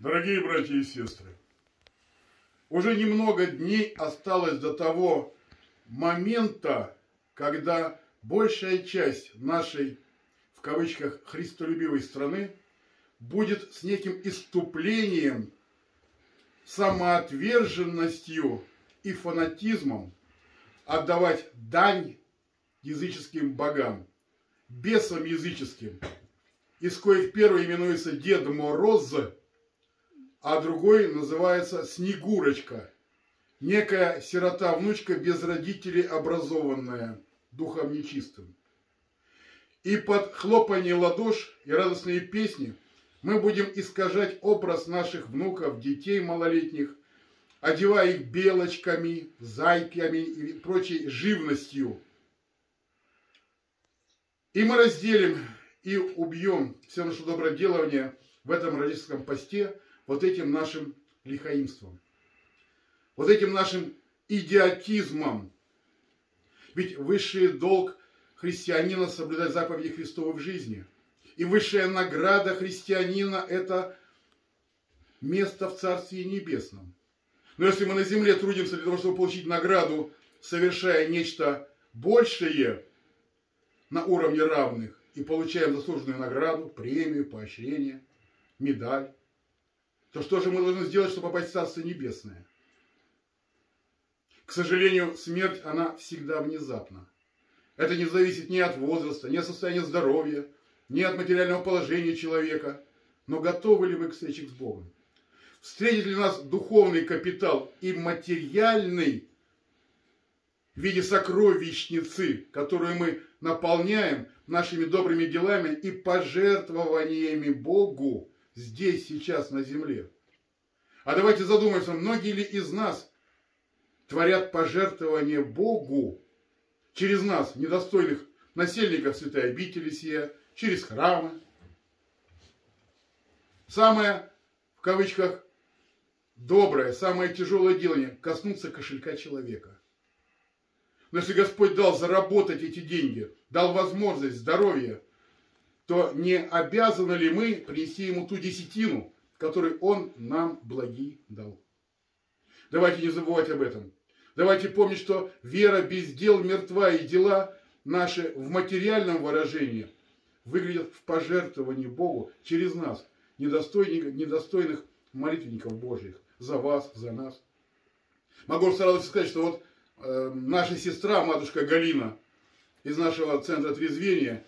Дорогие братья и сестры, уже немного дней осталось до того момента, когда большая часть нашей, в кавычках, христолюбивой страны будет с неким иступлением, самоотверженностью и фанатизмом отдавать дань языческим богам, бесам языческим, из коих первый именуется Дед Мороз, а другой называется Снегурочка, некая сирота-внучка без родителей образованная, духом нечистым. И под хлопанье ладош и радостные песни мы будем искажать образ наших внуков, детей малолетних, одевая их белочками, зайками и прочей живностью. И мы разделим и убьем все наше доброделание в этом рождественском посте вот этим нашим лихаимством, вот этим нашим идиотизмом. Ведь высший долг христианина соблюдать заповеди Христовы в жизни. И высшая награда христианина – это место в Царстве Небесном. Но если мы на земле трудимся для того, чтобы получить награду, совершая нечто большее на уровне равных, и получаем заслуженную награду, премию, поощрение, медаль, то что же мы должны сделать, чтобы попасть в Царство Небесное? К сожалению, смерть, она всегда внезапна. Это не зависит ни от возраста, ни от состояния здоровья, ни от материального положения человека. Но готовы ли мы к встрече с Богом? Встретит ли нас духовный капитал и материальный в виде сокровищницы, которую мы наполняем нашими добрыми делами и пожертвованиями Богу здесь, сейчас, на земле. А давайте задумаемся, многие ли из нас творят пожертвования Богу через нас, недостойных насельников святой обители сия, через храмы. Самое, в кавычках, доброе, самое тяжелое делание – коснуться кошелька человека. Но если Господь дал заработать эти деньги, дал возможность, здоровье, то не обязаны ли мы принести Ему ту десятину, которую Он нам благи дал? Давайте не забывать об этом. Давайте помнить, что вера без дел мертва, и дела наши в материальном выражении выглядят в пожертвовании Богу через нас, недостойных, недостойных молитвенников Божьих, за вас, за нас. Могу сразу сказать, что вот э, наша сестра, матушка Галина, из нашего центра трезвения,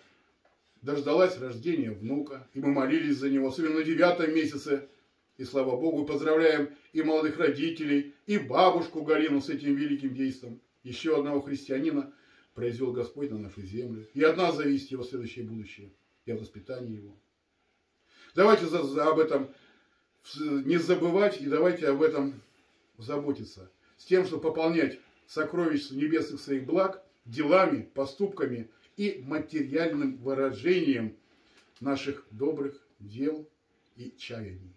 дождалась рождения внука, и мы молились за него, особенно на девятом месяце. И слава Богу, поздравляем и молодых родителей, и бабушку Галину с этим великим действом. Еще одного христианина произвел Господь на нашу землю. И от нас зависит его следующее будущее, и от воспитания его. Давайте за, за, об этом не забывать, и давайте об этом заботиться. С тем, чтобы пополнять сокровища небесных своих благ делами, поступками и материальным выражением наших добрых дел и чаяний.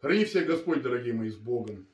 Храни всех Господь, дорогие мои, с Богом.